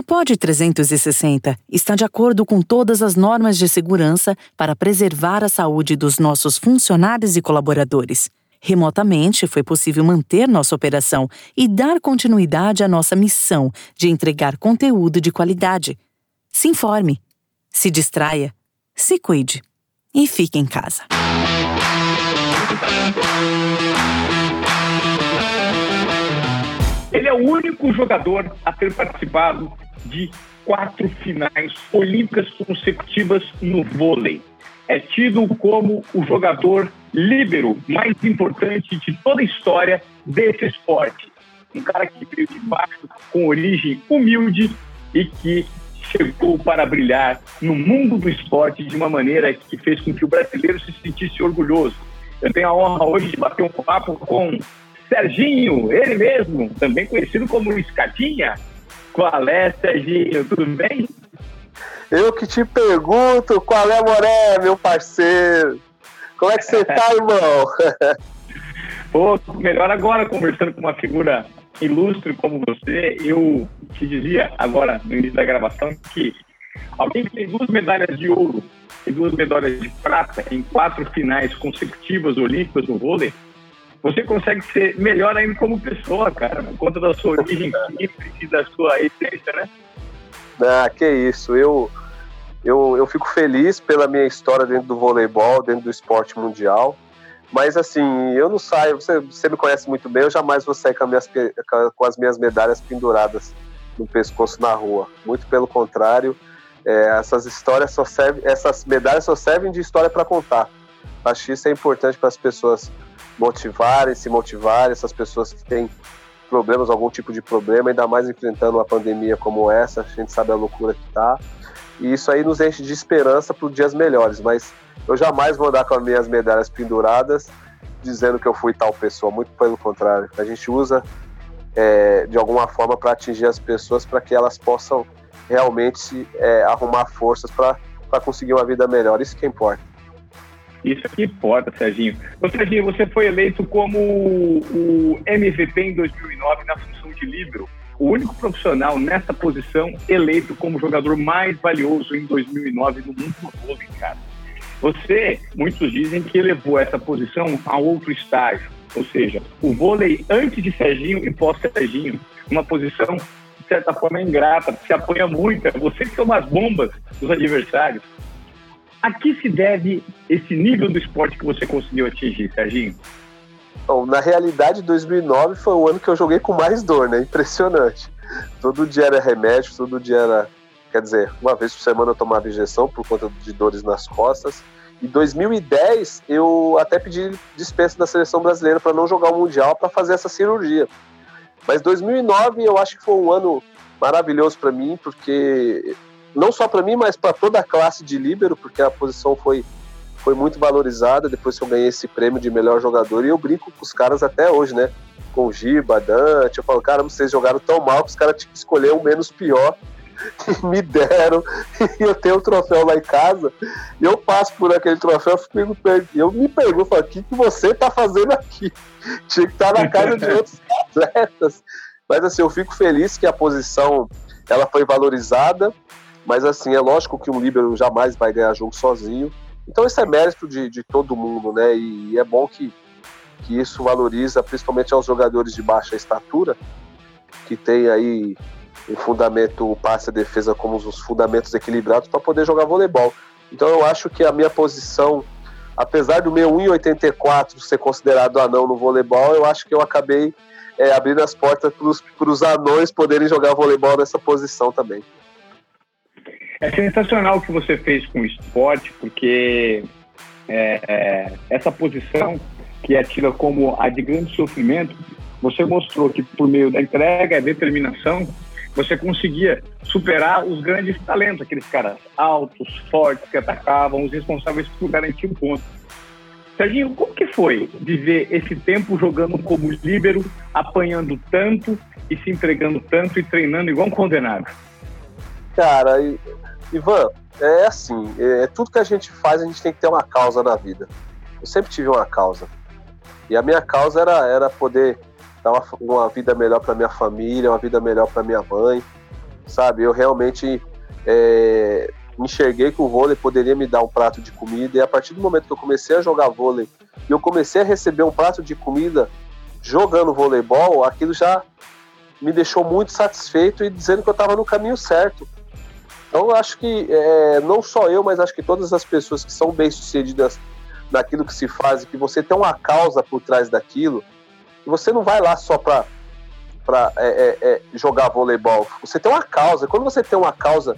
A POD 360 está de acordo com todas as normas de segurança para preservar a saúde dos nossos funcionários e colaboradores. Remotamente, foi possível manter nossa operação e dar continuidade à nossa missão de entregar conteúdo de qualidade. Se informe, se distraia, se cuide e fique em casa. Ele é o único jogador a ter participado de quatro finais olímpicas consecutivas no vôlei. É tido como o jogador líbero mais importante de toda a história desse esporte. Um cara que veio de baixo, com origem humilde e que chegou para brilhar no mundo do esporte de uma maneira que fez com que o brasileiro se sentisse orgulhoso. Eu tenho a honra hoje de bater um papo com Serginho, ele mesmo, também conhecido como Escadinha. Qual é, Serginho? Tudo bem? Eu que te pergunto, qual é, Moré, meu parceiro? Como é que você tá, irmão? Pô, melhor agora conversando com uma figura ilustre como você. Eu te dizia agora, no início da gravação, que alguém que tem duas medalhas de ouro e duas medalhas de prata em quatro finais consecutivas olímpicas no vôlei, você consegue ser melhor ainda como pessoa, cara, por conta da sua origem e da sua essência, né? Ah, que isso. Eu, eu, eu fico feliz pela minha história dentro do voleibol, dentro do esporte mundial. Mas assim, eu não saio, você, você me conhece muito bem, eu jamais vou sair com, minhas, com as minhas medalhas penduradas no pescoço na rua. Muito pelo contrário, é, essas histórias só servem, essas medalhas só servem de história para contar. Acho que isso é importante para as pessoas motivarem, se motivarem, essas pessoas que têm problemas, algum tipo de problema, ainda mais enfrentando uma pandemia como essa, a gente sabe a loucura que tá. E isso aí nos enche de esperança para dias melhores, mas eu jamais vou andar com as minhas medalhas penduradas dizendo que eu fui tal pessoa, muito pelo contrário. A gente usa é, de alguma forma para atingir as pessoas para que elas possam realmente é, arrumar forças para conseguir uma vida melhor. Isso que importa. Isso que importa, Serginho. Ô, Serginho, você foi eleito como o MVP em 2009 na função de livro, o único profissional nessa posição eleito como jogador mais valioso em 2009 no mundo do vôlei, cara. Você, muitos dizem que elevou essa posição a outro estágio, ou seja, o vôlei antes de Serginho e pós-Serginho, uma posição de certa forma ingrata, se apoia muito, é você que são as bombas dos adversários. A que se deve esse nível do esporte que você conseguiu atingir, Serginho? Bom, na realidade, 2009 foi o ano que eu joguei com mais dor, né? Impressionante. Todo dia era remédio, todo dia era. Quer dizer, uma vez por semana eu tomava injeção por conta de dores nas costas. Em 2010, eu até pedi dispensa da seleção brasileira para não jogar o Mundial para fazer essa cirurgia. Mas 2009 eu acho que foi um ano maravilhoso para mim, porque não só para mim, mas para toda a classe de líbero, porque a posição foi, foi muito valorizada depois que eu ganhei esse prêmio de melhor jogador. E eu brinco com os caras até hoje, né? Com o Giba, Dante. Eu falo, cara, vocês jogaram tão mal que os caras tinham que escolher o menos pior. E me deram. E eu tenho o um troféu lá em casa. E eu passo por aquele troféu e eu me pergunto, o que, que você tá fazendo aqui? Tinha que estar na casa de outros atletas. Mas assim, eu fico feliz que a posição ela foi valorizada mas assim, é lógico que um líbero jamais vai ganhar jogo sozinho. Então isso é mérito de, de todo mundo, né? E, é bom que, que isso valoriza principalmente aos jogadores de baixa estatura, que tem aí um fundamento, o passe a defesa como os fundamentos equilibrados para poder jogar voleibol. Então eu acho que a minha posição, apesar do meu 1,84 ser considerado anão no voleibol, eu acho que eu acabei é, abrindo as portas para os anões poderem jogar voleibol nessa posição também. É sensacional o que você fez com o esporte, porque é, é, essa posição que é tida como a de grande sofrimento, você mostrou que por meio da entrega e determinação, você conseguia superar os grandes talentos, aqueles caras altos, fortes, que atacavam, os responsáveis por garantir o ponto. Serginho, como que foi viver esse tempo jogando como líbero, apanhando tanto e se entregando tanto e treinando igual um condenado? Cara, Ivan, é assim, é, tudo que a gente faz, a gente tem que ter uma causa na vida. Eu sempre tive uma causa. E a minha causa era, era poder dar uma, uma vida melhor para minha família, uma vida melhor para minha mãe. sabe? Eu realmente é, enxerguei que o vôlei poderia me dar um prato de comida e a partir do momento que eu comecei a jogar vôlei e eu comecei a receber um prato de comida jogando voleibol, aquilo já me deixou muito satisfeito e dizendo que eu estava no caminho certo. Então eu acho que é, não só eu, mas acho que todas as pessoas que são bem-sucedidas naquilo que se faz, que você tem uma causa por trás daquilo, você não vai lá só para para é, é, é, jogar voleibol. Você tem uma causa. Quando você tem uma causa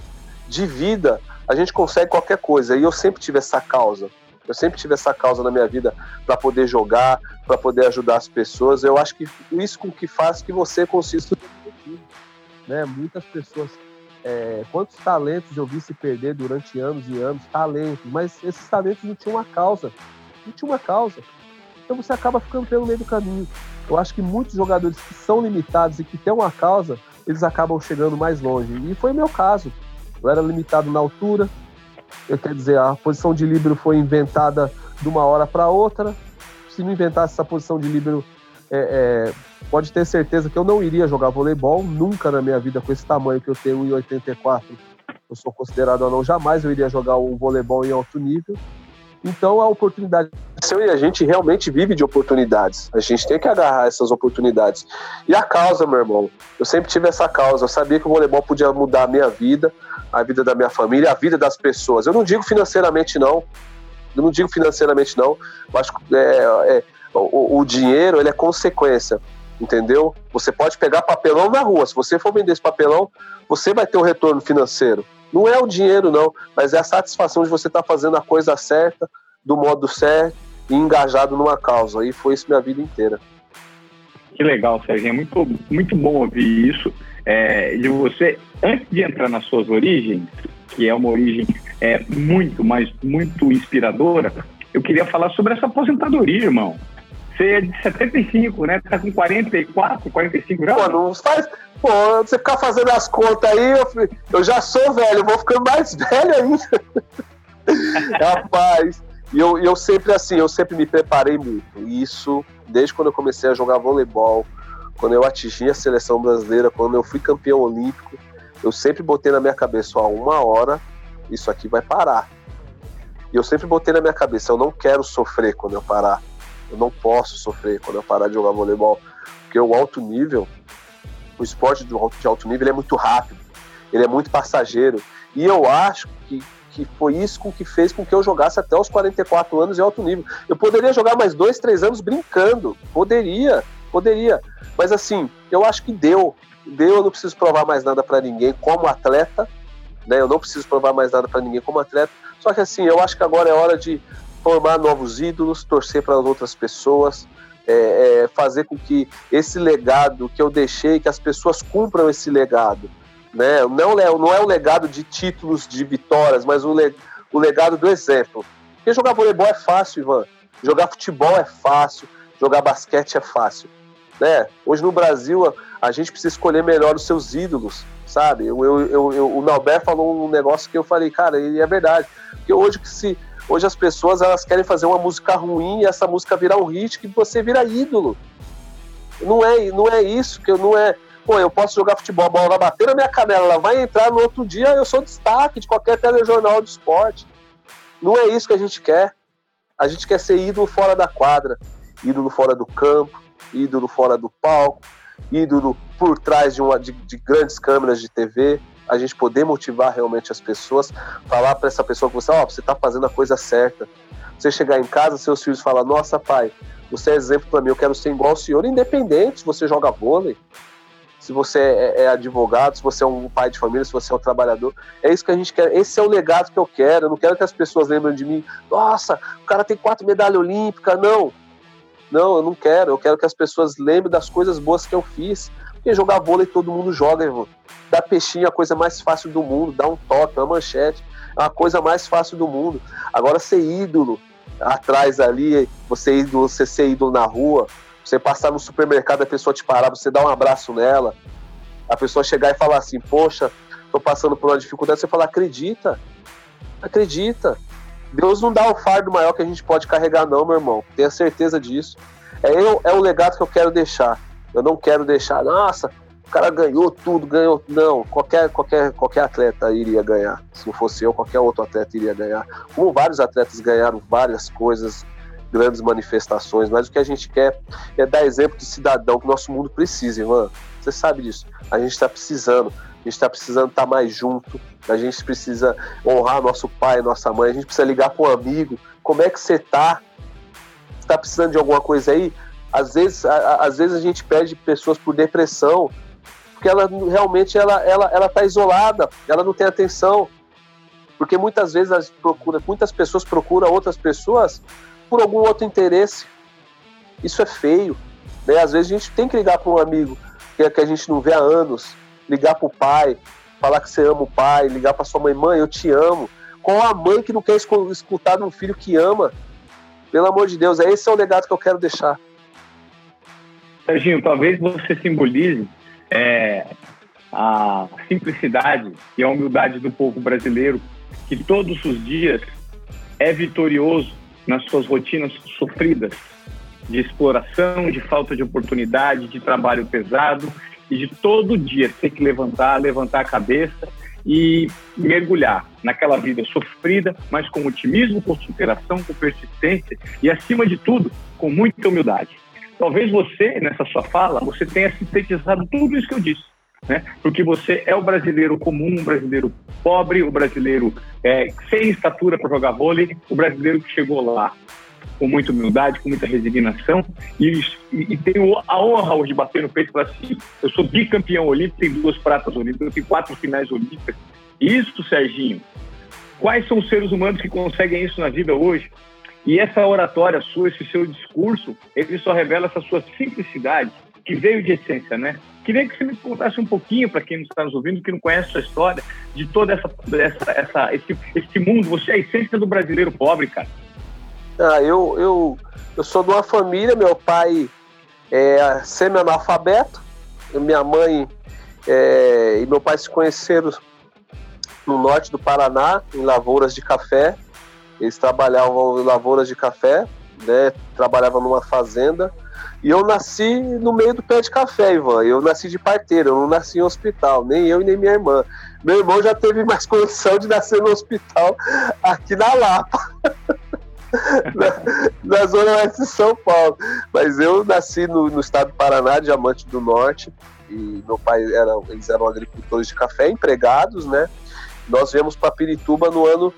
de vida, a gente consegue qualquer coisa. E eu sempre tive essa causa. Eu sempre tive essa causa na minha vida para poder jogar, para poder ajudar as pessoas. Eu acho que isso com que faz que você consiga né? Muitas pessoas, é, quantos talentos eu vi se perder durante anos e anos, talentos, mas esses talentos não tinham uma causa, não tinha uma causa. Então você acaba ficando pelo meio do caminho. Eu acho que muitos jogadores que são limitados e que têm uma causa, eles acabam chegando mais longe. E foi o meu caso. Eu era limitado na altura, eu quero dizer, a posição de líbero foi inventada de uma hora para outra. Se não inventasse essa posição de líbero, é, é, pode ter certeza que eu não iria jogar voleibol nunca na minha vida com esse tamanho que eu tenho, 1,84. Eu sou considerado anão, jamais eu iria jogar o voleibol em alto nível. Então a oportunidade. E a gente realmente vive de oportunidades. A gente tem que agarrar essas oportunidades. E a causa, meu irmão, eu sempre tive essa causa. Eu sabia que o voleibol podia mudar a minha vida, a vida da minha família, a vida das pessoas. Eu não digo financeiramente, não. Eu não digo financeiramente, não. Que é, é, o, o dinheiro ele é consequência entendeu? Você pode pegar papelão na rua. Se você for vender esse papelão, você vai ter um retorno financeiro. Não é o dinheiro, não, mas é a satisfação de você estar tá fazendo a coisa certa, do modo certo e engajado numa causa. E foi isso minha vida inteira. Que legal, Sérgio. É muito, muito bom ouvir isso é, de você. Antes de entrar nas suas origens, que é uma origem é, muito, mas muito inspiradora, eu queria falar sobre essa aposentadoria, irmão. Você é de 75, né? Tá com 44, 45 já? Pô, não faz. Pô, você ficar fazendo as contas aí, eu, eu já sou velho, vou ficando mais velho ainda. Rapaz, e eu, eu sempre assim, eu sempre me preparei muito. Isso, desde quando eu comecei a jogar voleibol, quando eu atingi a seleção brasileira, quando eu fui campeão olímpico, eu sempre botei na minha cabeça, ó, uma hora isso aqui vai parar. E eu sempre botei na minha cabeça, eu não quero sofrer quando eu parar. Eu não posso sofrer quando eu parar de jogar voleibol, porque o alto nível, o esporte de alto, nível é muito rápido, ele é muito passageiro. E eu acho que, que foi isso com que fez com que eu jogasse até os 44 anos em alto nível. Eu poderia jogar mais dois, três anos brincando, poderia, poderia. Mas assim, eu acho que deu. Deu, eu não preciso provar mais nada para ninguém como atleta, né? Eu não preciso provar mais nada para ninguém como atleta. Só que assim, eu acho que agora é hora de formar novos ídolos, torcer para as outras pessoas, é, é, fazer com que esse legado que eu deixei, que as pessoas cumpram esse legado. Né? Não, é, não é o legado de títulos, de vitórias, mas o, le, o legado do exemplo. Porque jogar voleibol é fácil, Ivan. Jogar futebol é fácil. Jogar basquete é fácil. Né? Hoje no Brasil, a, a gente precisa escolher melhor os seus ídolos, sabe? Eu, eu, eu, o Nauber falou um negócio que eu falei, cara, e é verdade. Porque hoje que se Hoje as pessoas elas querem fazer uma música ruim e essa música virar um hit que você vira ídolo. Não é, não é isso que eu não é. Pô, eu posso jogar futebol, a bola bater na minha canela, ela vai entrar no outro dia, eu sou destaque de qualquer telejornal de esporte. Não é isso que a gente quer. A gente quer ser ídolo fora da quadra, ídolo fora do campo, ídolo fora do palco, ídolo por trás de, uma, de, de grandes câmeras de TV a gente poder motivar realmente as pessoas, falar para essa pessoa que você, ó, oh, você está fazendo a coisa certa. Você chegar em casa, seus filhos falar, nossa pai, você é exemplo para mim, eu quero ser igual ao senhor, independente se você joga vôlei, se você é, é, advogado, se você é um pai de família, se você é um trabalhador. É isso que a gente quer. Esse é o legado que eu quero. Eu não quero que as pessoas lembrem de mim. Nossa, o cara tem quatro medalhas olímpicas. Não. Não, eu não quero. Eu quero que as pessoas lembrem das coisas boas que eu fiz. Porque jogar vôlei todo mundo joga, irmão. Dar peixinho é a coisa mais fácil do mundo, dar um toque, uma manchete, é a coisa mais fácil do mundo. Agora ser ídolo atrás ali, você ídolo, você ser ídolo na rua, você passar no supermercado, a pessoa te parar, você dar um abraço nela, a pessoa chegar e falar assim, poxa, tô passando por uma dificuldade, você fala, acredita, acredita. Deus não dá o fardo maior que a gente pode carregar, não, meu irmão. Tenha certeza disso. É, eu, é o legado que eu quero deixar. Eu não quero deixar, nossa, cara ganhou tudo, ganhou. Não, qualquer, qualquer, qualquer atleta iria ganhar. Se não fosse eu, qualquer outro atleta iria ganhar. Como vários atletas ganharam várias coisas, grandes manifestações, mas o que a gente quer é dar exemplo de cidadão que o nosso mundo precisa, irmã. Você sabe disso. A gente está precisando. A gente está precisando estar tá mais junto. A gente precisa honrar nosso pai, nossa mãe. A gente precisa ligar para um amigo. Como é que você está? Está precisando de alguma coisa aí? Às vezes, a, às vezes a gente pede pessoas por depressão, porque ela realmente ela, ela, ela tá isolada, ela não tem atenção. Porque muitas vezes procura, muitas pessoas procuram outras pessoas por algum outro interesse. Isso é feio. Né? Às vezes a gente tem que ligar para um amigo que, que a gente não vê há anos, ligar para o pai, falar que você ama o pai, ligar para sua mãe, mãe, eu te amo. Qual a mãe que não quer escutar de um filho que ama? Pelo amor de Deus, é esse é o legado que eu quero deixar. Serginho, talvez você simbolize é, a simplicidade e a humildade do povo brasileiro, que todos os dias é vitorioso nas suas rotinas sofridas de exploração, de falta de oportunidade, de trabalho pesado e de todo dia ter que levantar, levantar a cabeça e mergulhar naquela vida sofrida, mas com otimismo, com superação, com persistência e, acima de tudo, com muita humildade. Talvez você, nessa sua fala, você tenha sintetizado tudo isso que eu disse. Né? Porque você é o brasileiro comum, o brasileiro pobre, o brasileiro é, sem estatura para jogar vôlei, o brasileiro que chegou lá com muita humildade, com muita resignação e, e, e tenho a honra hoje de bater no peito e falar assim, eu sou bicampeão olímpico, tenho duas pratas olímpicas, tenho quatro finais olímpicas. Isso, Serginho, quais são os seres humanos que conseguem isso na vida hoje? E essa oratória sua, esse seu discurso, ele só revela essa sua simplicidade, que veio de essência, né? Queria que você me contasse um pouquinho, para quem está nos ouvindo, que não conhece a sua história, de toda essa, essa, essa esse, esse mundo. Você é a essência do brasileiro pobre, cara. Ah, eu, eu, eu sou de uma família, meu pai é semi-analfabeto, minha mãe é, e meu pai se conheceram no norte do Paraná, em lavouras de café. Eles trabalhavam em lavouras de café, né? Trabalhavam numa fazenda. E eu nasci no meio do pé de café, Ivan. Eu nasci de parteira, eu não nasci em hospital, nem eu e nem minha irmã. Meu irmão já teve mais condição de nascer no hospital aqui na Lapa. na, na, zona oeste de São Paulo. Mas eu nasci no, no, estado do Paraná, Diamante do Norte, e meu pai era, eles eram agricultores de café, empregados, né? Nós viemos para Pirituba no ano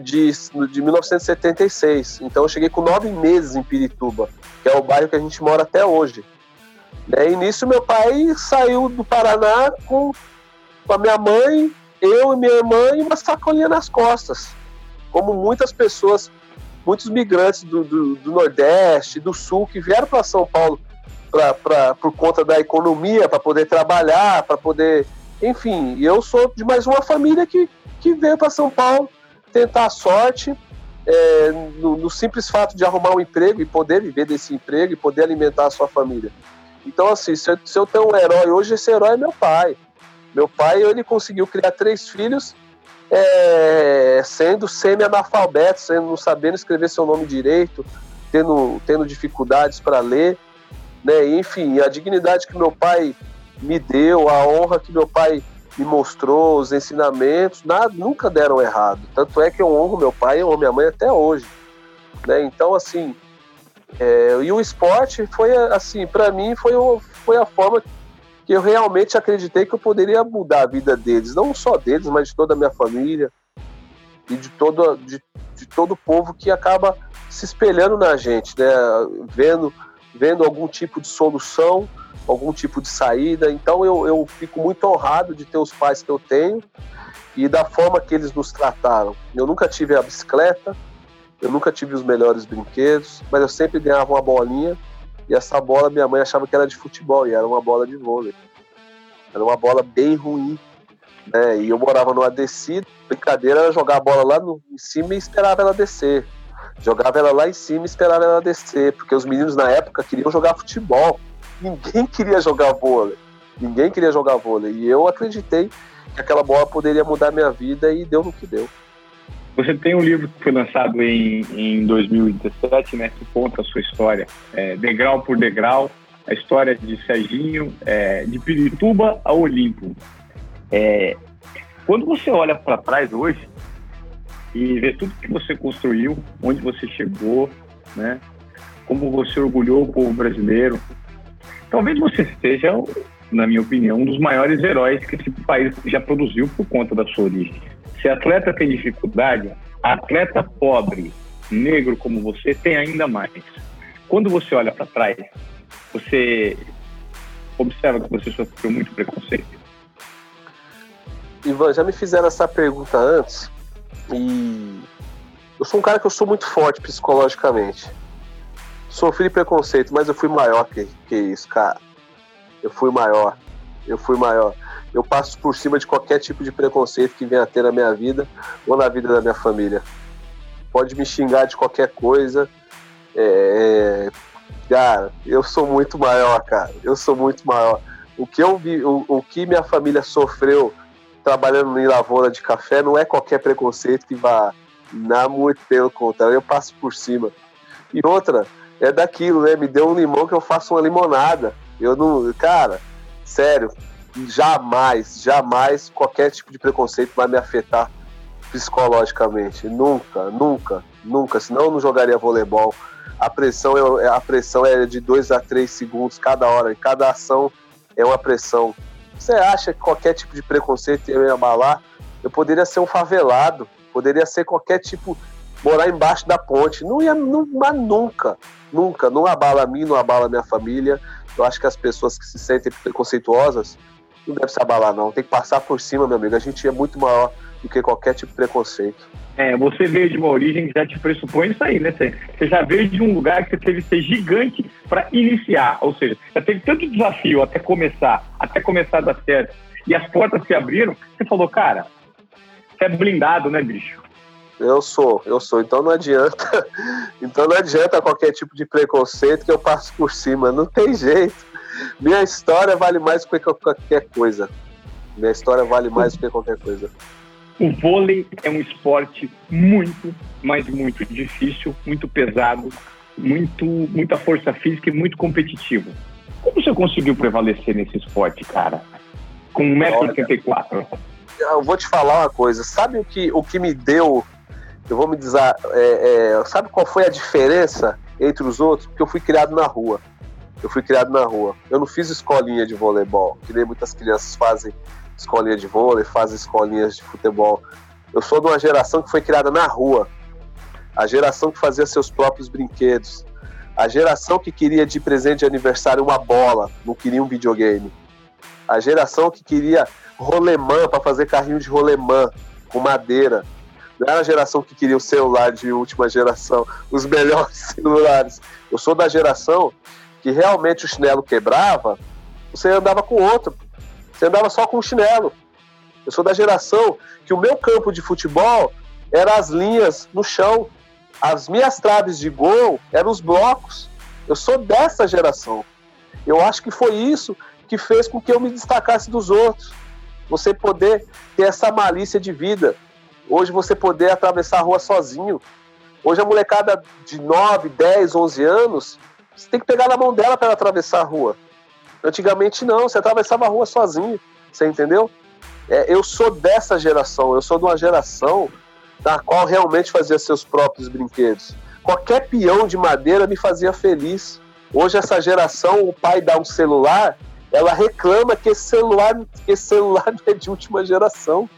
de, de 1976. Então eu cheguei com nove meses em Pirituba, que é o bairro que a gente mora até hoje. Né? E nisso meu pai saiu do Paraná com, com a minha mãe, eu e minha irmã e uma sacolinha nas costas. Como muitas pessoas, muitos migrantes do, do, do Nordeste, do Sul, que vieram para São Paulo pra, pra, por conta da economia, para poder trabalhar, para poder. Enfim, eu sou de mais uma família que, que veio para São Paulo tentar a sorte é, no, no, simples fato de arrumar um emprego e poder viver desse emprego e poder alimentar a sua família. Então, assim, se eu, se eu tenho um herói hoje, esse herói é meu pai. Meu pai, ele conseguiu criar três filhos é, sendo semi-analfabeto, sendo não sabendo escrever seu nome direito, tendo, tendo dificuldades para ler, né? Enfim, a dignidade que meu pai me deu, a honra que meu pai me mostrou os ensinamentos, nada, nunca deram errado. Tanto é que eu honro meu pai e honro minha mãe até hoje. Né? Então, assim, é, e o esporte foi, assim, para mim foi, foi a forma que eu realmente acreditei que eu poderia mudar a vida deles, não só deles, mas de toda a minha família e de todo, de, de todo o povo que acaba se espelhando na gente, né? Vendo, vendo algum tipo de solução algum tipo de saída. Então eu, eu fico muito honrado de ter os pais que eu tenho e da forma que eles nos trataram. Eu nunca tive a bicicleta, eu nunca tive os melhores brinquedos, mas eu sempre ganhava uma bolinha e essa bola minha mãe achava que era de futebol e era uma bola de vôlei. Era uma bola bem ruim. Né? E eu morava numa descida, brincadeira era jogar a bola lá no, em cima e esperava ela descer. Jogava ela lá em cima e esperava ela descer, porque os meninos na época queriam jogar futebol ninguém queria jogar vôlei. Ninguém queria jogar vôlei. E eu acreditei que aquela bola poderia mudar minha vida e deu no que deu. Você tem um livro que foi lançado em, em 2017, né, que conta a sua história, é, degrau por degrau, a história de Serginho, é, de Pirituba a Olimpo. É, quando você olha para trás hoje e vê tudo que você construiu, onde você chegou, né? Como você orgulhou o povo brasileiro, talvez você seja, na minha opinião, um dos maiores heróis que esse país já produziu por conta da sua origem. Se atleta tem dificuldade, atleta pobre, negro como você, tem ainda mais. Quando você olha para trás, você observa que você sofreu muito preconceito. Ivan, já me fizeram essa pergunta antes e eu sou um cara que eu sou muito forte psicologicamente. Sofri preconceito, mas eu fui maior que, que isso, cara. Eu fui maior. Eu fui maior. Eu passo por cima de qualquer tipo de preconceito que venha a ter na minha vida ou na vida da minha família. Pode me xingar de qualquer coisa. É, cara, eu sou muito maior, cara. Eu sou muito maior. O que eu vi, o, o que minha família sofreu trabalhando em lavoura de café não é qualquer preconceito que vá na muito pelo contrário, eu passo por cima. E outra, é daquilo, né? Me deu um limão que eu faço uma limonada. Eu não, cara, sério, jamais, jamais qualquer tipo de preconceito vai me afetar psicologicamente. Nunca, nunca, nunca. Senão eu não jogaria voleibol. A pressão é, a pressão é de 2 a 3 segundos cada hora, e cada ação é uma pressão. Você acha que qualquer tipo de preconceito ia me abalar? Eu poderia ser um favelado, poderia ser qualquer tipo, morar embaixo da ponte. Não ia, não, mas nunca, nunca. Não abala a mim, não abala a minha família. Eu acho que as pessoas que se sentem preconceituosas não devem se abalar, não. Tem que passar por cima, meu amigo. A gente é muito maior do que qualquer tipo de preconceito. É, você veio de uma origem que já te pressupõe isso aí, né? Você, já veio de um lugar que você teve que ser gigante para iniciar, ou seja, já teve tanto desafio até começar, até começar a dar certo, e as portas se abriram, você falou, cara, você é blindado, né, bicho? Eu sou, eu sou. Então não adianta, então não adianta qualquer tipo de preconceito que eu passo por cima, não tem jeito. Minha história vale mais do que qualquer coisa. Minha história vale mais do que qualquer coisa. O vôlei é um esporte muito, mas muito difícil, muito pesado, muito, muita força física e muito competitivo. Como você conseguiu prevalecer nesse esporte, cara? Com 1,84m? Eu vou te falar uma coisa. Sabe o que, o que me deu? Eu vou me dizer. É, é, sabe qual foi a diferença entre os outros? Porque eu fui criado na rua. Eu fui criado na rua. Eu não fiz escolinha de voleibol, que nem muitas crianças fazem escolinha de vôlei, faz escolinhas de futebol. Eu sou de uma geração que foi criada na rua, a geração que fazia seus próprios brinquedos, a geração que queria de presente de aniversário uma bola, não queria um videogame, a geração que queria rolemã para fazer carrinho de rolemã com madeira. Não era a geração que queria o celular de última geração, os melhores celulares. Eu sou da geração que realmente o chinelo quebrava, você andava com outro. Você andava só com chinelo. Eu sou da geração que o meu campo de futebol era as linhas no chão. As minhas traves de gol eram os blocos. Eu sou dessa geração. Eu acho que foi isso que fez com que eu me destacasse dos outros. Você poder ter essa malícia de vida. Hoje você poder atravessar a rua sozinho. Hoje a molecada de 9, 10, 11 anos, você tem que pegar na mão dela para atravessar a rua. Antigamente não, você atravessava a rua sozinho, você entendeu? É, eu sou dessa geração, eu sou de uma geração da qual realmente fazia seus próprios brinquedos. Qualquer peão de madeira me fazia feliz. Hoje essa geração, o pai dá um celular, ela reclama que esse celular, que esse celular é de última geração.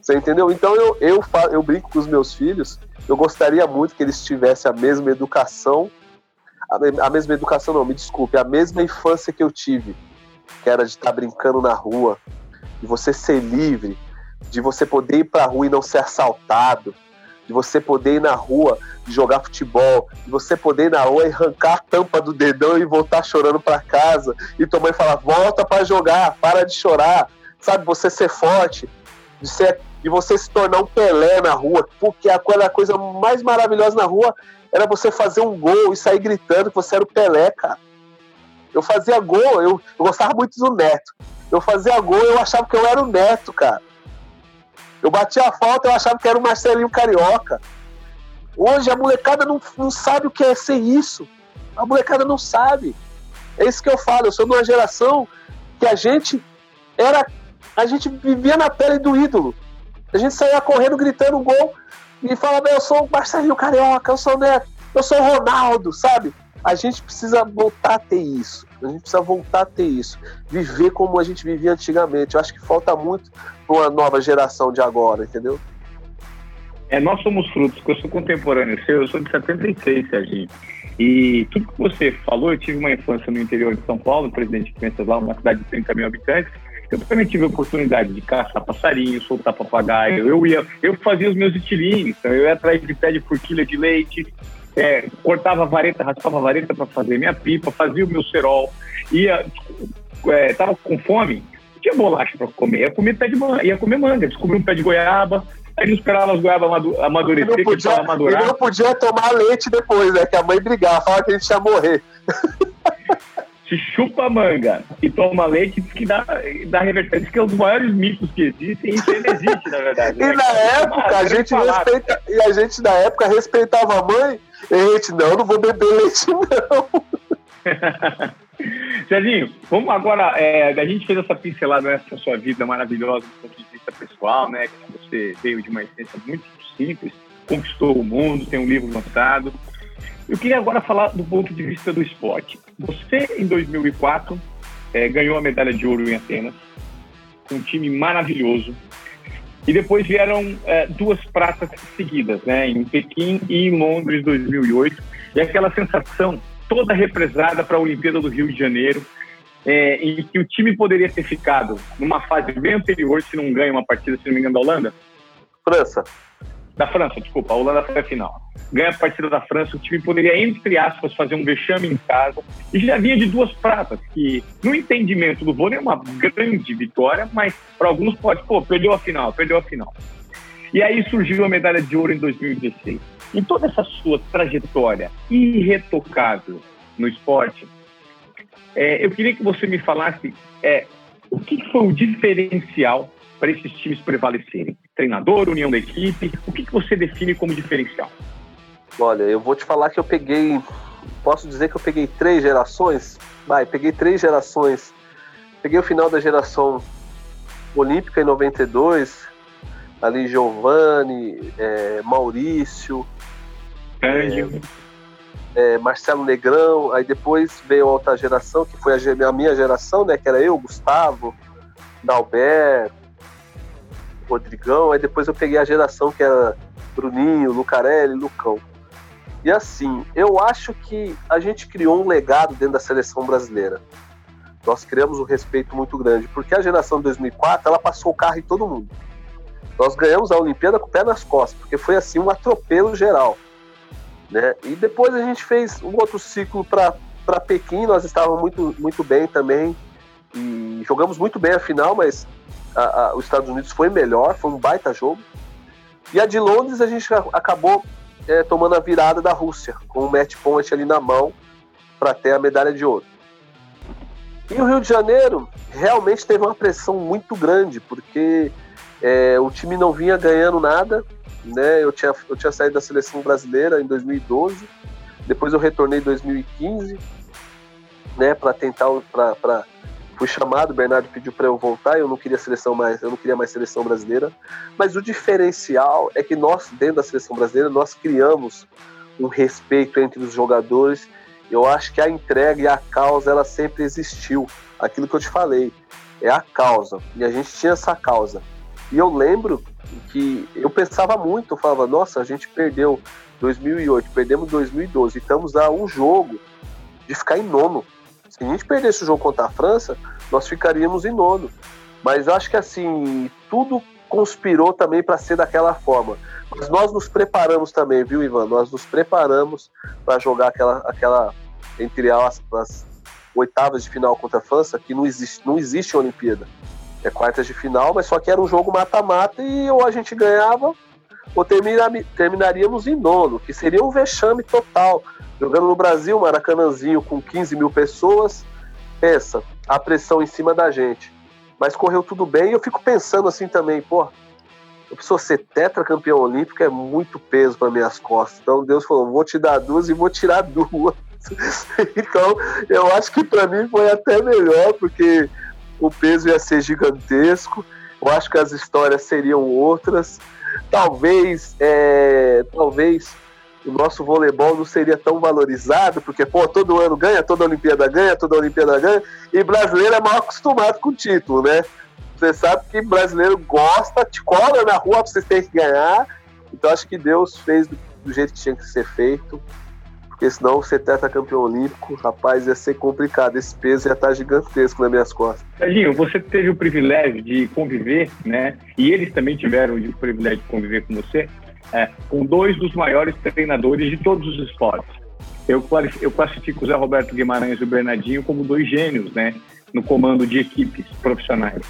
Você entendeu? Então eu, eu, eu brinco com os meus filhos, eu gostaria muito que eles tivessem a mesma educação a, mesma educação, não, me desculpe, a mesma infância que eu tive, que era de estar brincando na rua, de você ser livre, de você poder ir para a rua e não ser assaltado, de você poder ir na rua e jogar futebol, de você poder ir na rua e arrancar a tampa do dedão e voltar chorando para casa, e tua mãe falar: volta para jogar, para de chorar, sabe? Você ser forte, de, ser, de você se tornar um Pelé na rua, porque a coisa mais maravilhosa na rua era você fazer um gol e sair gritando que você era o Pelé, cara. Eu fazia gol, eu, eu gostava muito do Neto. Eu fazia gol, eu achava que eu era o Neto, cara. Eu batia a falta, eu achava que era o Marcelinho Carioca. Hoje a molecada não, não sabe o que é ser isso. A molecada não sabe. É isso que eu falo. Eu sou de uma geração que a gente era. A gente vivia na pele do ídolo. A gente saía correndo, gritando gol e falava: Eu sou o Marcelinho Carioca, eu sou o Neto, eu sou o Ronaldo, sabe? A gente precisa voltar a ter isso. A gente precisa voltar a ter isso. Viver como a gente vivia antigamente. Eu acho que falta muito para uma nova geração de agora, entendeu? É, nós somos frutos, porque eu sou contemporâneo eu sou de 76, Serginho. E tudo que você falou, eu tive uma infância no interior de São Paulo, presidente de crianças lá, uma cidade de 30 mil habitantes. Eu também tive a oportunidade de caçar passarinho, soltar papagaio. Eu ia, eu fazia os meus estilinhos, então eu ia atrás de pé de forquilha de leite, é, cortava a vareta, raspava a vareta para fazer minha pipa, fazia o meu cerol, ia, é, tava com fome, tinha bolacha para comer, ia comer pé de manga, ia comer manga, descobri um pé de goiaba, aí não esperava as goiabas amadurecer, ele podia, que ele não podia tomar leite depois, né? Que a mãe brigava, falava que a gente ia morrer. Se chupa manga e toma leite, diz que dá, dá revertência. Diz que é um dos maiores mitos que existem, e isso ainda existe, na verdade. e né? na época, a gente respeita, e a gente na época respeitava a mãe, e a gente, não, não vou beber leite, não. Serginho, vamos agora. É, a gente fez essa pincelada nessa sua vida maravilhosa do ponto de vista pessoal, né? Você veio de uma essência muito simples, conquistou o mundo, tem um livro lançado. Eu queria agora falar do ponto de vista do esporte. Você, em 2004, é, ganhou a medalha de ouro em Atenas, com um time maravilhoso. E depois vieram é, duas pratas seguidas, né? Em Pequim e em Londres, 2008. E aquela sensação toda represada para a Olimpíada do Rio de Janeiro, é, em que o time poderia ter ficado numa fase bem anterior, se não ganha uma partida, se não me engano, da Holanda? França. Da França, desculpa, a Holanda foi a final. Ganha a partida da França, o time poderia, entre aspas, fazer um vexame em casa. E já vinha de duas pratas, que no entendimento do vôlei é uma grande vitória, mas para alguns pode, pô, perdeu a final, perdeu a final. E aí surgiu a medalha de ouro em 2016. Em toda essa sua trajetória irretocável no esporte, é, eu queria que você me falasse é, o que foi o diferencial para esses times prevalecerem? Treinador, união da equipe, o que, que você define como diferencial? Olha, eu vou te falar que eu peguei, posso dizer que eu peguei três gerações? Vai, peguei três gerações. Peguei o final da geração olímpica em 92, ali Giovanni, é, Maurício, é, é, Marcelo Negrão, aí depois veio a outra geração, que foi a, a minha geração, né, que era eu, Gustavo, Dalbert, Rodrigão, aí depois eu peguei a geração que era Bruninho, Lucarelli, Lucão. E assim, eu acho que a gente criou um legado dentro da seleção brasileira. Nós criamos um respeito muito grande, porque a geração de 2004, ela passou o carro em todo mundo. Nós ganhamos a Olimpíada com o pé nas costas, porque foi assim um atropelo geral. Né? E depois a gente fez um outro ciclo para Pequim, nós estávamos muito, muito bem também, e jogamos muito bem a final, mas a, a, os Estados Unidos foi melhor, foi um baita jogo. E a de Londres a gente acabou é, tomando a virada da Rússia, com o match point ali na mão para ter a medalha de ouro. E o Rio de Janeiro realmente teve uma pressão muito grande, porque é, o time não vinha ganhando nada, né? Eu tinha, eu tinha saído da seleção brasileira em 2012, depois eu retornei em 2015, né? Para tentar, para fui chamado, o Bernardo pediu para eu voltar, eu não queria seleção mais, eu não queria mais seleção brasileira. Mas o diferencial é que nós dentro da seleção brasileira nós criamos um respeito entre os jogadores. Eu acho que a entrega e a causa ela sempre existiu. Aquilo que eu te falei é a causa e a gente tinha essa causa. E eu lembro que eu pensava muito, eu falava, nossa, a gente perdeu 2008, perdemos 2012, estamos a um jogo de ficar em nono. Se a gente perdesse o jogo contra a França, nós ficaríamos em nono. Mas acho que assim, tudo conspirou também para ser daquela forma. Mas nós nos preparamos também, viu, Ivan? Nós nos preparamos para jogar aquela, aquela entre as, as oitavas de final contra a França, que não existe, não existe Olimpíada é quartas de final, mas só que era um jogo mata-mata e ou a gente ganhava ou termina, terminaríamos em nono, que seria um vexame total. Jogando no Brasil, Maracanãzinho com 15 mil pessoas, pensa, a pressão em cima da gente. Mas correu tudo bem e eu fico pensando assim também, pô, eu preciso ser tetracampeão olímpico, é muito peso para minhas costas. Então Deus falou, vou te dar duas e vou tirar duas. Então, eu acho que para mim foi até melhor, porque o peso ia ser gigantesco. Eu acho que as histórias seriam outras. Talvez, é, talvez o nosso voleibol não seria tão valorizado, porque, pô, todo ano ganha, toda Olimpíada ganha, toda Olimpíada ganha, e brasileiro é mal acostumado com o título, né? Você sabe que brasileiro gosta, te cola na rua pra vocês terem que ganhar. Então acho que Deus fez do jeito que tinha que ser feito. Porque senão você trata campeão olímpico, rapaz, ia ser complicado. Esse peso ia estar gigantesco nas minhas costas. Serginho, você teve o privilégio de conviver, né? E eles também tiveram o privilégio de conviver com você, é, com dois dos maiores treinadores de todos os esportes. Eu, eu classifico o Zé Roberto Guimarães e o Bernardinho como dois gênios, né? No comando de equipes profissionais.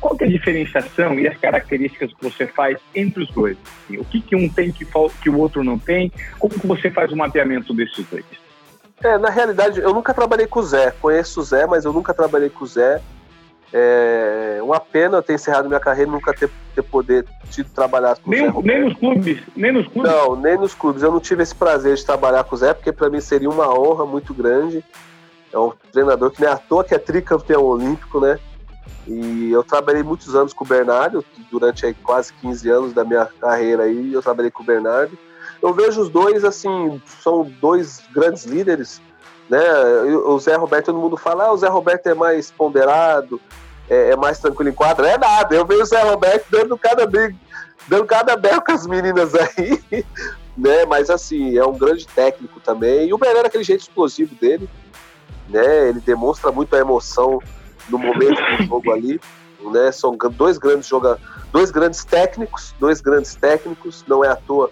Qual é a diferenciação e as características que você faz entre os dois? O que, que um tem que, que o outro não tem? Como que você faz o mapeamento desses dois? É, na realidade, eu nunca trabalhei com o Zé. Conheço o Zé, mas eu nunca trabalhei com o Zé. É uma pena eu ter encerrado minha carreira e nunca ter, ter poder tido trabalhar com nem, o Zé. Nem nos clubes? Nem nos clubes? Não, nem nos clubes. Eu não tive esse prazer de trabalhar com o Zé, porque para mim seria uma honra muito grande. É um treinador que nem à toa que é tricampeão olímpico, né? E eu trabalhei muitos anos com o Bernardo, durante quase 15 anos da minha carreira aí, eu trabalhei com o Bernardo. Eu vejo os dois, assim, são dois grandes líderes, né? O Zé Roberto, todo mundo fala, ah, o Zé Roberto é mais ponderado, é, é mais tranquilo em quadra. É nada, eu vejo o Zé Roberto dando cada briga, dando cada berro com as meninas aí, né? Mas assim, é um grande técnico também. E o Bernardo é aquele jeito explosivo dele, né? Ele demonstra muito a emoção no momento do jogo ali. Né? São dois grandes jogadores, dois grandes técnicos, dois grandes técnicos, não é à toa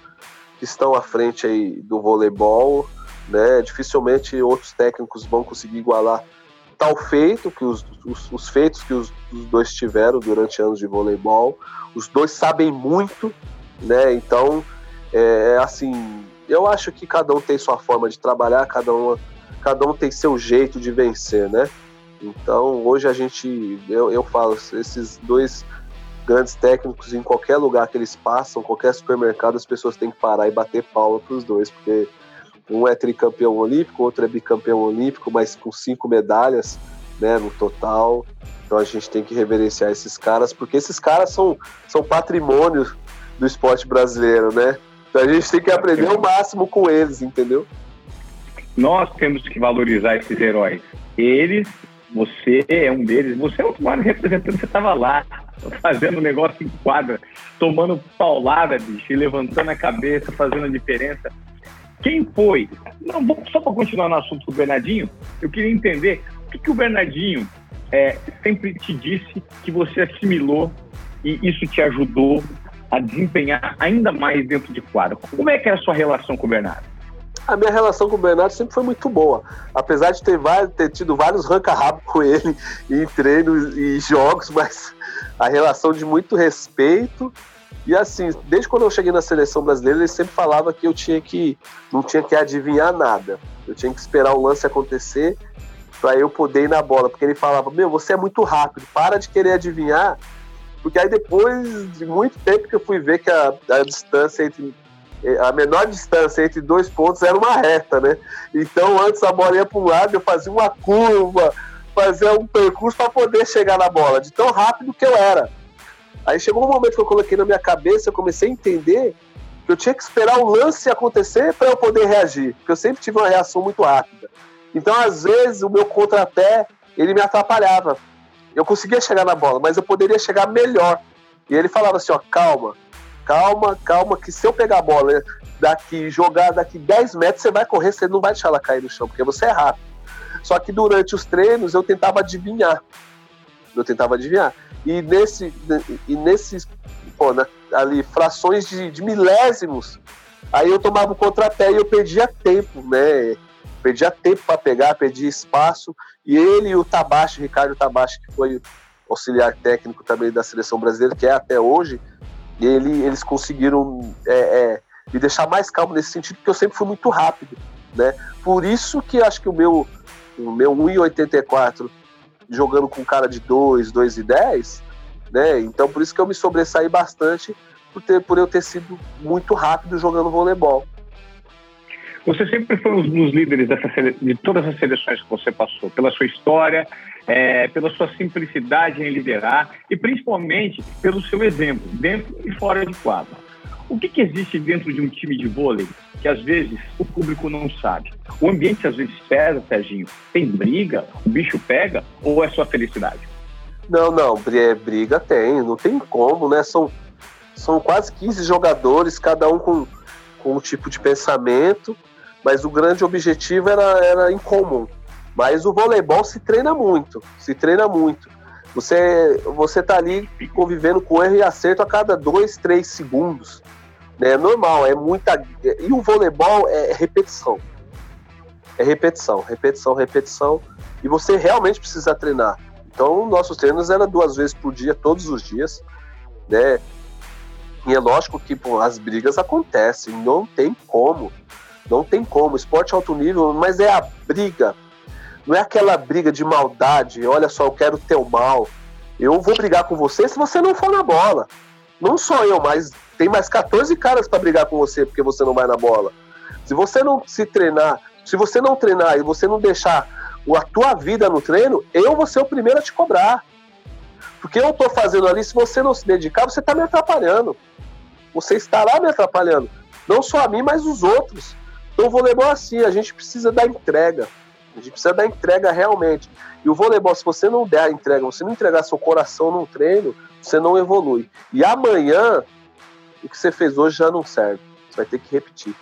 que estão à frente aí do voleibol, né? Dificilmente outros técnicos vão conseguir igualar tal feito que os, os, os feitos que os, os, dois tiveram durante anos de voleibol. Os dois sabem muito, né? Então, é, é assim, eu acho que cada um tem sua forma de trabalhar, cada um, cada um tem seu jeito de vencer, né? Então, hoje a gente, eu, eu falo, esses dois grandes técnicos, em qualquer lugar que eles passam, qualquer supermercado, as pessoas têm que parar e bater palma para os dois, porque um é tricampeão olímpico, outro é bicampeão olímpico, mas com cinco medalhas né, no total. Então a gente tem que reverenciar esses caras, porque esses caras são, são patrimônio do esporte brasileiro, né? Então a gente tem que aprender o máximo com eles, entendeu? Nós temos que valorizar esses heróis. Eles você é um deles, você é outro maior representante, você estava lá, fazendo um negócio em quadra, tomando paulada, bicho, e levantando a cabeça, fazendo a diferença. Quem foi? Não, só para continuar no assunto do Bernardinho, eu queria entender o que, que o Bernardinho é, sempre te disse que você assimilou e isso te ajudou a desempenhar ainda mais dentro de quadra. Como é que é a sua relação com o Bernardo? A minha relação com o Bernardo sempre foi muito boa. Apesar de ter, ter tido vários ranca-rabo com ele em treinos e jogos, mas a relação de muito respeito. E assim, desde quando eu cheguei na seleção brasileira, ele sempre falava que eu tinha que não tinha que adivinhar nada. Eu tinha que esperar o lance acontecer para eu poder ir na bola, porque ele falava: "Meu, você é muito rápido, para de querer adivinhar". Porque aí depois de muito tempo que eu fui ver que a, a distância entre a menor distância entre dois pontos era uma reta, né? Então antes a bola ia para um lado, eu fazia uma curva, fazia um percurso para poder chegar na bola, de tão rápido que eu era. Aí chegou um momento que eu coloquei na minha cabeça, eu comecei a entender que eu tinha que esperar o lance acontecer para eu poder reagir, porque eu sempre tive uma reação muito rápida. Então às vezes o meu contrapé ele me atrapalhava. Eu conseguia chegar na bola, mas eu poderia chegar melhor. E ele falava assim, ó, calma, calma, calma, que se eu pegar a bola daqui, jogar daqui 10 metros, você vai correr, você não vai deixar ela cair no chão, porque você é rápido. Só que durante os treinos eu tentava adivinhar. Eu tentava adivinhar. E nesse, e nesses, pô, na, ali, frações de, de milésimos, aí eu tomava o contrapé e eu perdia tempo, né? Perdia tempo para pegar, perdia espaço. E ele e o Tabachi, Ricardo Tabachi, que foi auxiliar técnico também da seleção brasileira, que é até hoje, ele, eles conseguiram é, é, me deixar mais calmo nesse sentido, porque eu sempre fui muito rápido, né? Por isso que acho que o meu, o meu 1,84 jogando com cara de 2, 2 e 10, né? Então por isso que eu me sobressaí bastante por, ter, por eu ter sido muito rápido jogando voleibol. Você sempre foi um dos líderes dessa, de todas as seleções que você passou, pela sua história, é, pela sua simplicidade em liderar e principalmente pelo seu exemplo, dentro e fora de quadra. O que, que, existe dentro de um time de vôlei que às vezes o público não sabe? O ambiente às vezes pesa, Serginho. Tem briga? O bicho pega? Ou é só felicidade? Não, não. É, briga tem. Não tem como, né? São, são quase 15 jogadores, cada um com, com um tipo de pensamento, mas o grande objetivo era, era em comum. Mas o voleibol se treina muito, se treina muito. Você, você tá ali convivendo com erro e acerto a cada dois, três segundos. É normal, é muita. E o voleibol é repetição. É repetição, repetição, repetição. E você realmente precisa treinar. Então, nossos treinos eram duas vezes por dia, todos os dias. Né? E é lógico que pô, as brigas acontecem, não tem como. Não tem como. Esporte alto nível, mas é a briga. Não é aquela briga de maldade. Olha só, eu quero teu mal. Eu vou brigar com você se você não for na bola. Não só eu, mas tem mais 14 caras para brigar com você porque você não vai na bola. Se você não se treinar, se você não treinar e você não deixar a tua vida no treino, eu vou ser o primeiro a te cobrar. Porque eu estou fazendo ali, se você não se dedicar, você está me atrapalhando. Você estará me atrapalhando. Não só a mim, mas os outros. Então o voleibol é assim, a gente precisa da entrega. A gente precisa da entrega realmente. E o voleibol, se você não der a entrega, você não entregar seu coração num treino, você não evolui. E amanhã, o que você fez hoje já não serve. Você vai ter que repetir.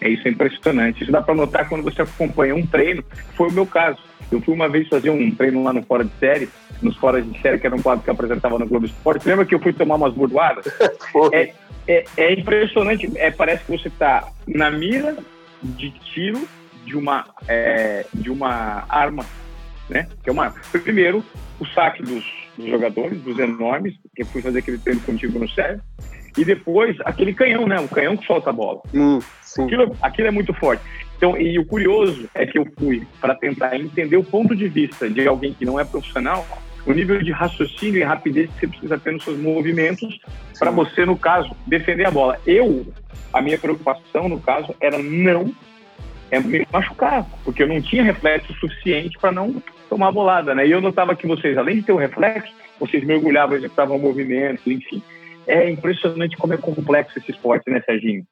É isso, é impressionante. Isso dá para notar quando você acompanha um treino. Foi o meu caso. Eu fui uma vez fazer um treino lá no Fora de Série, nos Fora de Série, que era um quadro que eu apresentava no Globo Esporte. Lembra que eu fui tomar umas bordoadas? é, é, é, impressionante. É, parece que você está na mira de tiro de uma, é, de uma arma, né? Que é uma Primeiro, o saque dos, dos jogadores, dos enormes, que eu fui fazer aquele treino contigo no sério. E depois, aquele canhão, né? O canhão que solta a bola. Sim. Aquilo, aquilo é muito forte. Então, e o curioso é que eu fui para tentar entender o ponto de vista de alguém que não é profissional, o nível de raciocínio e rapidez que você precisa ter nos seus movimentos para você, no caso, defender a bola. Eu, a minha preocupação, no caso, era não é, me machucar, porque eu não tinha reflexo suficiente para não tomar bolada, né? E eu notava que vocês, além de ter o reflexo, vocês mergulhavam, executavam movimentos, enfim. É impressionante como é complexo esse esporte, né, Serginho?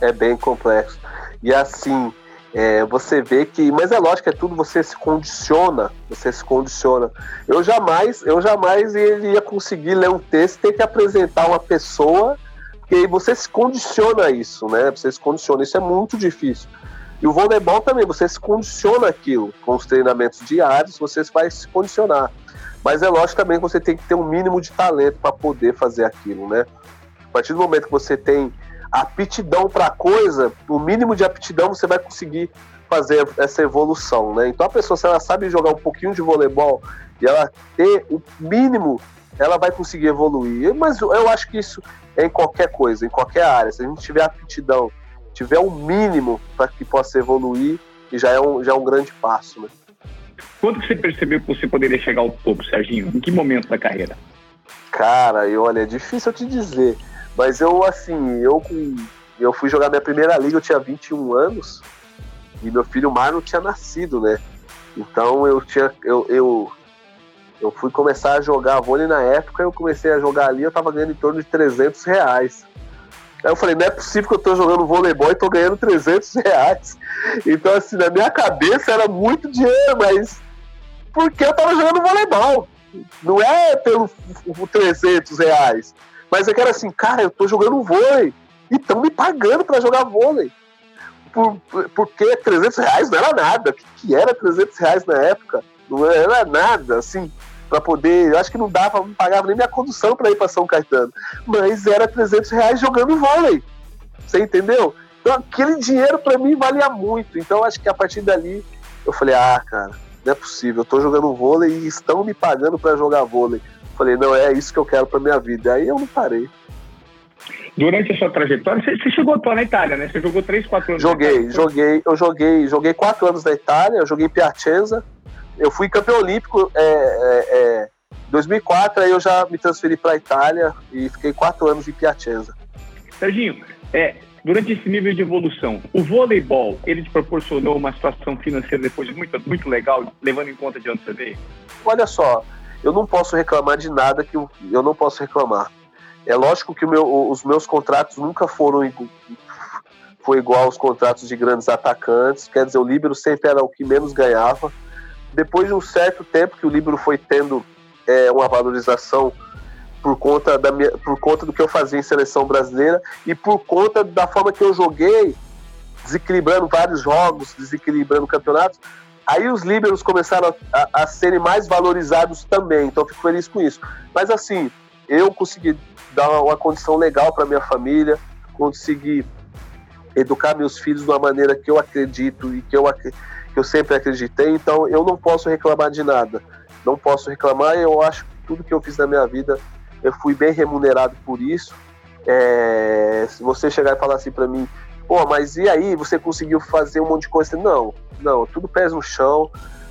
É bem complexo. E assim, é, você vê que. Mas é lógico, é tudo você se condiciona. Você se condiciona. Eu jamais, eu jamais ia conseguir ler um texto e ter que apresentar uma pessoa, porque você se condiciona a isso, né? Você se condiciona. Isso é muito difícil. E o voleibol também, você se condiciona aquilo. Com os treinamentos diários, você vai se condicionar. Mas é lógico também que você tem que ter um mínimo de talento para poder fazer aquilo, né? A partir do momento que você tem aptidão para coisa, o mínimo de aptidão você vai conseguir fazer essa evolução, né? Então a pessoa, se ela sabe jogar um pouquinho de voleibol e ela ter o mínimo, ela vai conseguir evoluir. Mas eu acho que isso é em qualquer coisa, em qualquer área. Se a gente tiver aptidão, tiver o um mínimo para que possa evoluir, já é um, já é um grande passo, né? Quando você percebeu que você poderia chegar ao topo, Serginho? Em que momento da carreira? Cara, eu, olha, é difícil eu te dizer. Mas eu, assim, eu, eu fui jogar minha primeira liga, eu tinha 21 anos. E meu filho Marlon tinha nascido, né? Então eu tinha. Eu, eu, eu fui começar a jogar vôlei na época, eu comecei a jogar ali, eu tava ganhando em torno de 300 reais. Aí eu falei, não é possível que eu tô jogando voleibol e tô ganhando 300 reais. Então, assim, na minha cabeça era muito dinheiro, mas porque eu tava jogando voleibol. Não é pelo 300 reais. Mas é que era assim, cara, eu tô jogando vôlei. E estão me pagando para jogar vôlei. Por, porque 300 reais não era nada. O que, que era 300 reais na época? Não era nada, assim para poder. Eu acho que não dava, não pagava nem minha condução para ir para São Caetano. Mas era 300 reais jogando vôlei. Você entendeu? Então aquele dinheiro para mim valia muito. Então acho que a partir dali eu falei: ah, cara, não é possível. Eu tô jogando vôlei e estão me pagando para jogar vôlei. Falei: não, é isso que eu quero para minha vida. Aí eu não parei. Durante a sua trajetória, você, chegou a atuar na Itália, né? Você jogou 3, 4 anos Joguei, joguei, eu joguei, joguei 4 anos na Itália, eu joguei em Piacenza, eu fui campeão olímpico é, é, é, 2004, aí eu já me transferi para a Itália e fiquei quatro anos em Piacenza. Serginho, é, durante esse nível de evolução, o voleibol, ele te proporcionou uma situação financeira depois muito, muito legal, levando em conta de onde você veio? Olha só, eu não posso reclamar de nada que eu, eu não posso reclamar. É lógico que meu, os meus contratos nunca foram foi igual aos contratos de grandes atacantes, quer dizer, o Líbero sempre era o que menos ganhava. Depois de um certo tempo que o Líbero foi tendo é, uma valorização por conta, da minha, por conta do que eu fazia em seleção brasileira e por conta da forma que eu joguei, desequilibrando vários jogos, desequilibrando campeonatos, aí os líberos começaram a, a, a serem mais valorizados também, então fico feliz com isso. Mas assim, eu consegui dar uma condição legal para minha família, consegui educar meus filhos de uma maneira que eu acredito e que eu, que eu sempre acreditei, então eu não posso reclamar de nada. Não posso reclamar, eu acho que tudo que eu fiz na minha vida, eu fui bem remunerado por isso. É, se você chegar e falar assim para mim, pô, mas e aí, você conseguiu fazer um monte de coisa? Não, não, tudo pés no chão,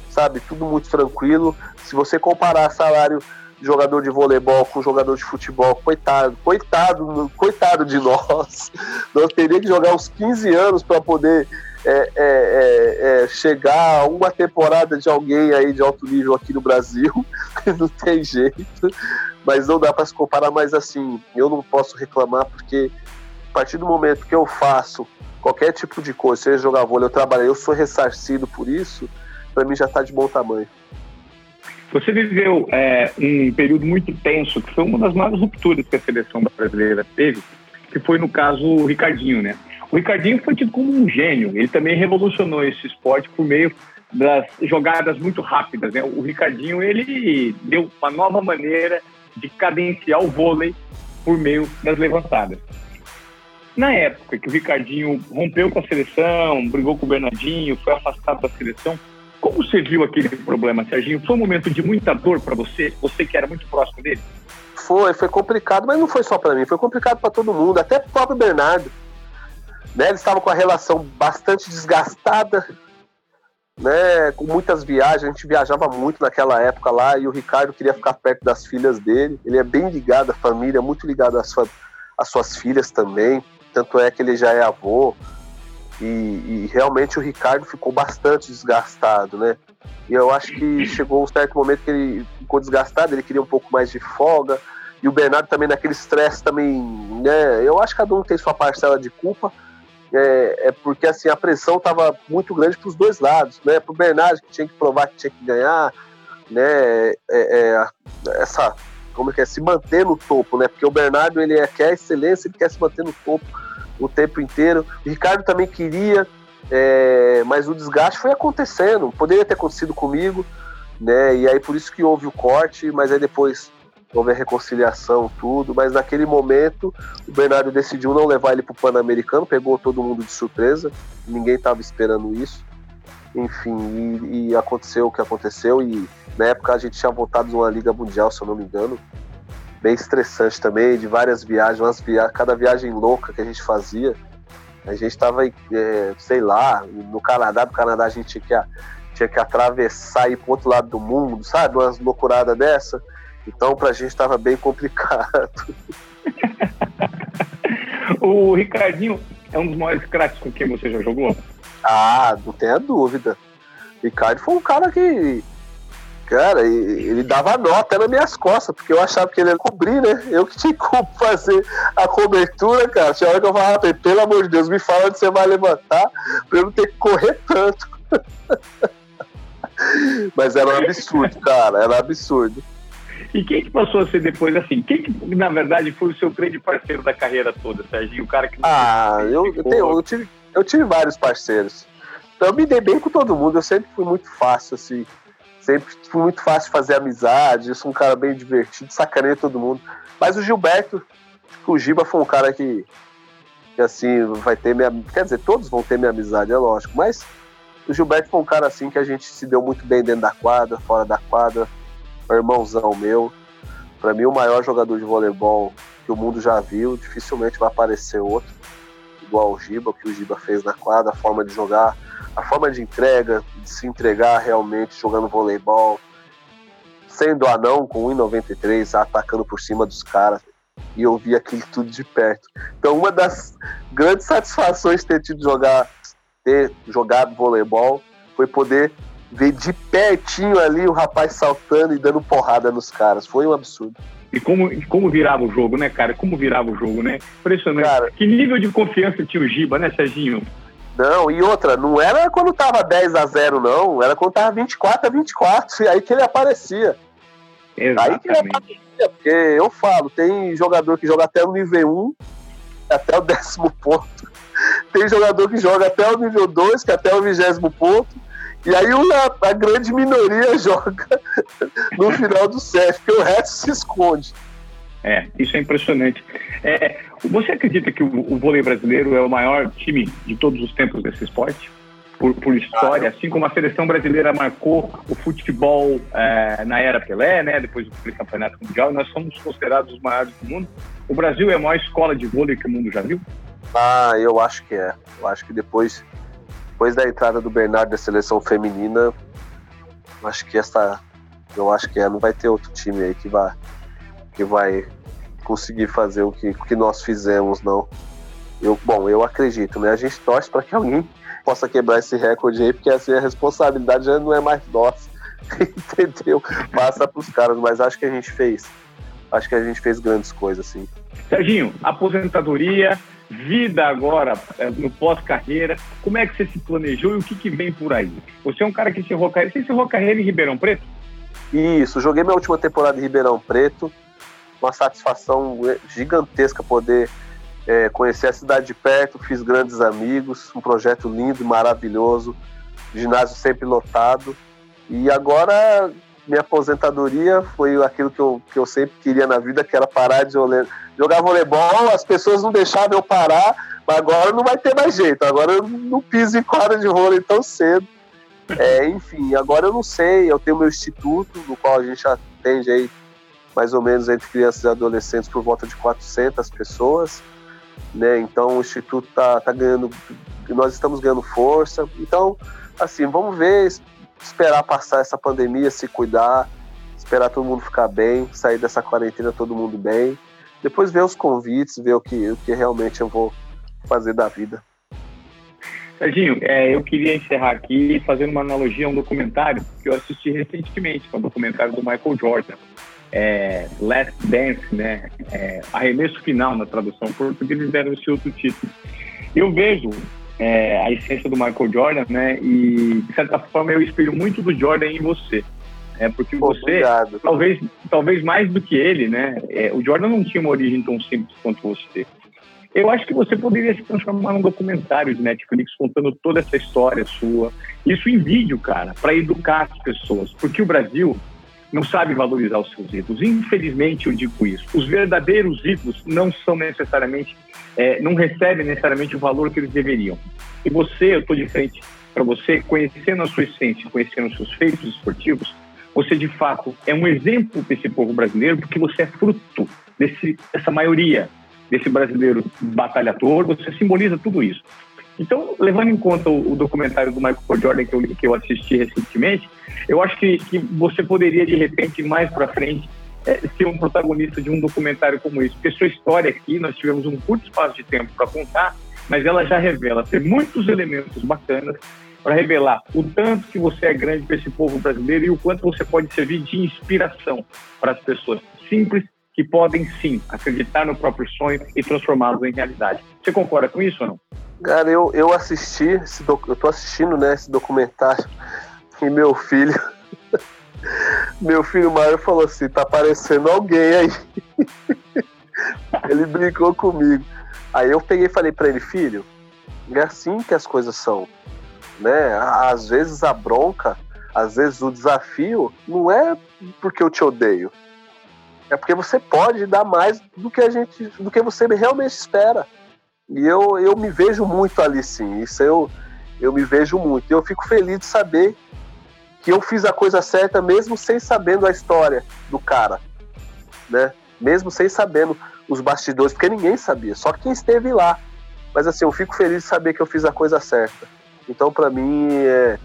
sabe, tudo muito tranquilo. Se você comparar salário jogador de voleibol com jogador de futebol, coitado, coitado, coitado de nós. Nós teríamos que jogar uns 15 anos para poder é, é, é, é, chegar a uma temporada de alguém aí de alto nível aqui no Brasil. não tem jeito. Mas não dá para se comparar mais assim. Eu não posso reclamar porque a partir do momento que eu faço qualquer tipo de coisa, seja jogar vôlei, eu trabalhei, eu sou ressarcido por isso, para mim já está de bom tamanho. Você viveu é, um período muito tenso, que foi uma das maiores rupturas que a seleção brasileira teve, que foi no caso o Ricardinho, né? O Ricardinho foi tido como um gênio, ele também revolucionou esse esporte por meio das jogadas muito rápidas, né? O Ricardinho, ele deu uma nova maneira de cadenciar o vôlei por meio das levantadas. Na época que o Ricardinho rompeu com a seleção, brigou com o Bernardinho, foi afastado da seleção, como você viu aquele problema, Serginho? Foi um momento de muita dor para você? Você que era muito próximo dele? Foi, foi complicado, mas não foi só para mim, foi complicado para todo mundo, até pro próprio Bernardo. Né, eles estavam com a relação bastante desgastada, né, com muitas viagens, a gente viajava muito naquela época lá e o Ricardo queria ficar perto das filhas dele. Ele é bem ligado à família, muito ligado às, sua, às suas filhas também. Tanto é que ele já é avô, e, e, realmente o Ricardo ficou bastante desgastado, né? E eu acho que chegou um certo momento que ele ficou desgastado, ele queria um pouco mais de folga. E o Bernardo também naquele estresse também, né? Eu acho que cada um tem sua parcela de culpa. É, é porque assim a pressão estava muito grande para os dois lados, né? Para o Bernardo que tinha que provar que tinha que ganhar, né? É, é, essa como é que é se manter no topo, né? Porque o Bernardo ele é, quer excelência, ele quer se manter no topo o tempo inteiro. O Ricardo também queria, mas o desgaste foi acontecendo. Poderia ter acontecido comigo, né? E aí por isso que houve o corte, mas aí depois houve a reconciliação, tudo. Mas naquele momento o Bernardo decidiu não levar ele para o Pan-Americano, pegou todo mundo de surpresa, ninguém estava esperando isso. Enfim, e, e aconteceu o que aconteceu. E na época a gente tinha voltado de uma Liga Mundial, se eu não me engano bem estressante também, de várias viagens, umas via cada viagem louca que a gente fazia. A gente estava, é, sei lá, no Canadá, do Canadá a gente tinha que, tinha que atravessar e ir pro outro lado do mundo, sabe? Umas loucuradas dessa. Então pra gente estava bem complicado. o Ricardinho é um dos maiores craques com quem você já jogou? Ah, não tenha dúvida. Ricardo foi um cara que Cara, ele dava nota nas minhas costas, porque eu achava que ele ia cobrir, né? Eu que tinha que fazer a cobertura, cara. Tinha hora que eu falava, pelo amor de Deus, me fala onde você vai levantar, pra eu não ter que correr tanto. Mas era um absurdo, cara, era um absurdo. E quem que passou a ser depois assim? Quem que, na verdade, foi o seu grande parceiro da carreira toda, Serginho? O cara que. Ah, eu, eu, tenho, eu, tive, eu tive vários parceiros. Então eu me dei bem com todo mundo, eu sempre fui muito fácil, assim. Sempre foi muito fácil fazer amizade, eu sou um cara bem divertido, sacaneio todo mundo. Mas o Gilberto, o Giba foi um cara que, que assim, vai ter minha. Quer dizer, todos vão ter minha amizade, é lógico, mas o Gilberto foi um cara assim que a gente se deu muito bem dentro da quadra, fora da quadra, irmãozão meu. Para mim, o maior jogador de voleibol que o mundo já viu, dificilmente vai aparecer outro, igual o Giba, o que o Giba fez na quadra, a forma de jogar a forma de entrega, de se entregar realmente jogando voleibol, sendo anão com 1,93, atacando por cima dos caras. e eu vi aquilo tudo de perto. Então, uma das grandes satisfações de ter tido jogar, ter jogado voleibol foi poder ver de pertinho ali o rapaz saltando e dando porrada nos caras. Foi um absurdo. E como, como virava o jogo, né, cara? Como virava o jogo, né? Impressionante. Cara, que nível de confiança tinha o Giba, né, Serginho? Não, e outra, não era quando tava 10 a 0 não, era quando tava 24 a 24, e aí que ele aparecia. Exatamente. Aí que ele aparecia, porque eu falo, tem jogador que joga até o nível 1, até o décimo ponto. Tem jogador que joga até o nível 2, que é até o vigésimo ponto. E aí a, a grande minoria joga no final do set, porque o resto se esconde. É, isso é impressionante. É, você acredita que o, o, vôlei brasileiro é o maior time de todos os tempos desse esporte? Por, por história, assim como a seleção brasileira marcou o futebol é, na era Pelé, né, depois do campeonato mundial, nós somos considerados os maiores do mundo. O Brasil é a maior escola de vôlei que o mundo já viu? Ah, eu acho que é. Eu acho que depois, depois da entrada do Bernardo da seleção feminina, acho que essa, eu acho que é. Não vai ter outro time aí que vai que vai conseguir fazer o que, que nós fizemos, não. Eu, bom, eu acredito, né? A gente torce para que alguém possa quebrar esse recorde aí, porque assim a responsabilidade já não é mais nossa, entendeu? Passa para os caras, mas acho que a gente fez, acho que a gente fez grandes coisas, sim. Serginho, aposentadoria, vida agora é, no pós-carreira, como é que você se planejou e o que, que vem por aí? Você é um cara que encerrou carreira, você encerrou carreira em Ribeirão Preto? Isso, joguei minha última temporada em Ribeirão Preto, uma satisfação gigantesca poder é, conhecer a cidade de perto, fiz grandes amigos, um projeto lindo e maravilhoso, ginásio sempre lotado. E agora minha aposentadoria foi aquilo que eu, que eu sempre queria na vida, que era parar de jogar voleibol, as pessoas não deixavam eu parar, mas agora não vai ter mais jeito, agora eu não piso em quadra de vôlei tão cedo. É, enfim, agora eu não sei, eu tenho meu instituto, no qual a gente atende aí mais ou menos entre crianças e adolescentes por volta de 400 pessoas, né? Então o instituto tá, tá ganhando, nós estamos ganhando força. Então, assim, vamos ver, esperar passar essa pandemia, se cuidar, esperar todo mundo ficar bem, sair dessa quarentena todo mundo bem. Depois ver os convites, ver o que, o que realmente eu vou fazer da vida. Serginho, é, eu queria encerrar aqui fazendo uma analogia a um documentário que eu assisti recentemente, que é um documentário do Michael Jordan é, Last Dance, né? É, arremesso final na tradução porque eles deram esse outro título. Eu vejo é, a essência do Michael Jordan, né? E de certa forma eu espelho muito do Jordan em você. É porque Pô, você, obrigado. talvez, talvez mais do que ele, né? É, o Jordan não tinha uma origem tão simples quanto você. Eu acho que você poderia se transformar num documentário de Netflix contando toda essa história sua. Isso em vídeo, cara, para educar as pessoas. Porque o Brasil, não sabe valorizar os seus ídolos. Infelizmente, eu digo isso. Os verdadeiros ídolos não são necessariamente, é, não recebem necessariamente o valor que eles deveriam. E você, eu estou de frente para você, conhecendo a sua essência, conhecendo os seus feitos esportivos, você de fato é um exemplo desse povo brasileiro, porque você é fruto desse, dessa maioria, desse brasileiro batalhador, você simboliza tudo isso. Então, levando em conta o, o documentário do Michael Jordan que eu, que eu assisti recentemente, eu acho que, que você poderia, de repente, mais para frente, é, ser um protagonista de um documentário como esse. Porque sua história aqui, nós tivemos um curto espaço de tempo para contar, mas ela já revela ter muitos elementos bacanas para revelar o tanto que você é grande para esse povo brasileiro e o quanto você pode servir de inspiração para as pessoas simples que podem sim acreditar no próprio sonho e transformá-lo em realidade. Você concorda com isso ou não? Cara, eu, eu assisti, esse doc, eu tô assistindo né, esse documentário e meu filho. meu filho Mário falou assim: tá aparecendo alguém aí. ele brincou comigo. Aí eu peguei e falei para ele, filho, é assim que as coisas são. Né? Às vezes a bronca, às vezes o desafio não é porque eu te odeio. É porque você pode dar mais do que a gente, do que você realmente espera. E eu, eu me vejo muito ali, sim. Isso eu, eu me vejo muito. E eu fico feliz de saber que eu fiz a coisa certa mesmo sem sabendo a história do cara, né? Mesmo sem sabendo os bastidores, porque ninguém sabia, só quem esteve lá. Mas assim, eu fico feliz de saber que eu fiz a coisa certa. Então, para mim, é,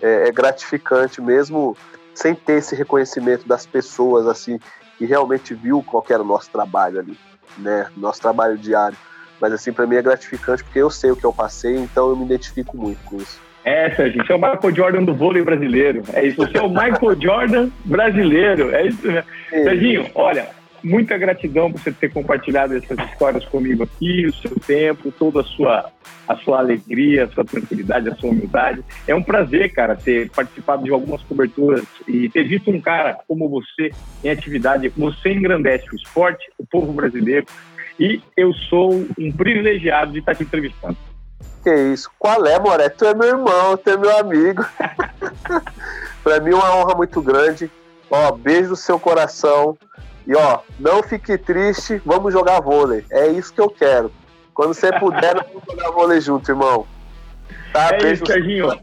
é, é, gratificante mesmo sem ter esse reconhecimento das pessoas, assim, que realmente viu qual era o nosso trabalho ali. né, nosso trabalho diário. Mas assim, para mim é gratificante porque eu sei o que eu passei, então eu me identifico muito com isso. É, Serginho, você é o Michael Jordan do vôlei brasileiro. É isso, você é o Michael Jordan brasileiro. É isso, né? Serginho, olha, muita gratidão por você ter compartilhado essas histórias comigo aqui, o seu tempo, toda a sua, a sua alegria, a sua tranquilidade, a sua humildade. É um prazer, cara, ter participado de algumas coberturas e ter visto um cara como você em atividade. Você engrandece o esporte, o povo brasileiro, e eu sou um privilegiado de estar te entrevistando. Que isso? Qual é, Moré? Tu é meu irmão, tu é meu amigo. Para mim é uma honra muito grande. Ó, beijo no seu coração. E ó, não fique triste, vamos jogar vôlei. É isso que eu quero. Quando você puder, vamos jogar vôlei junto, irmão. Tá? É Beijo isso, Serginho.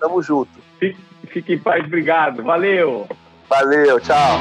Tamo junto. Fique, fique em paz, obrigado. Valeu. Valeu, tchau.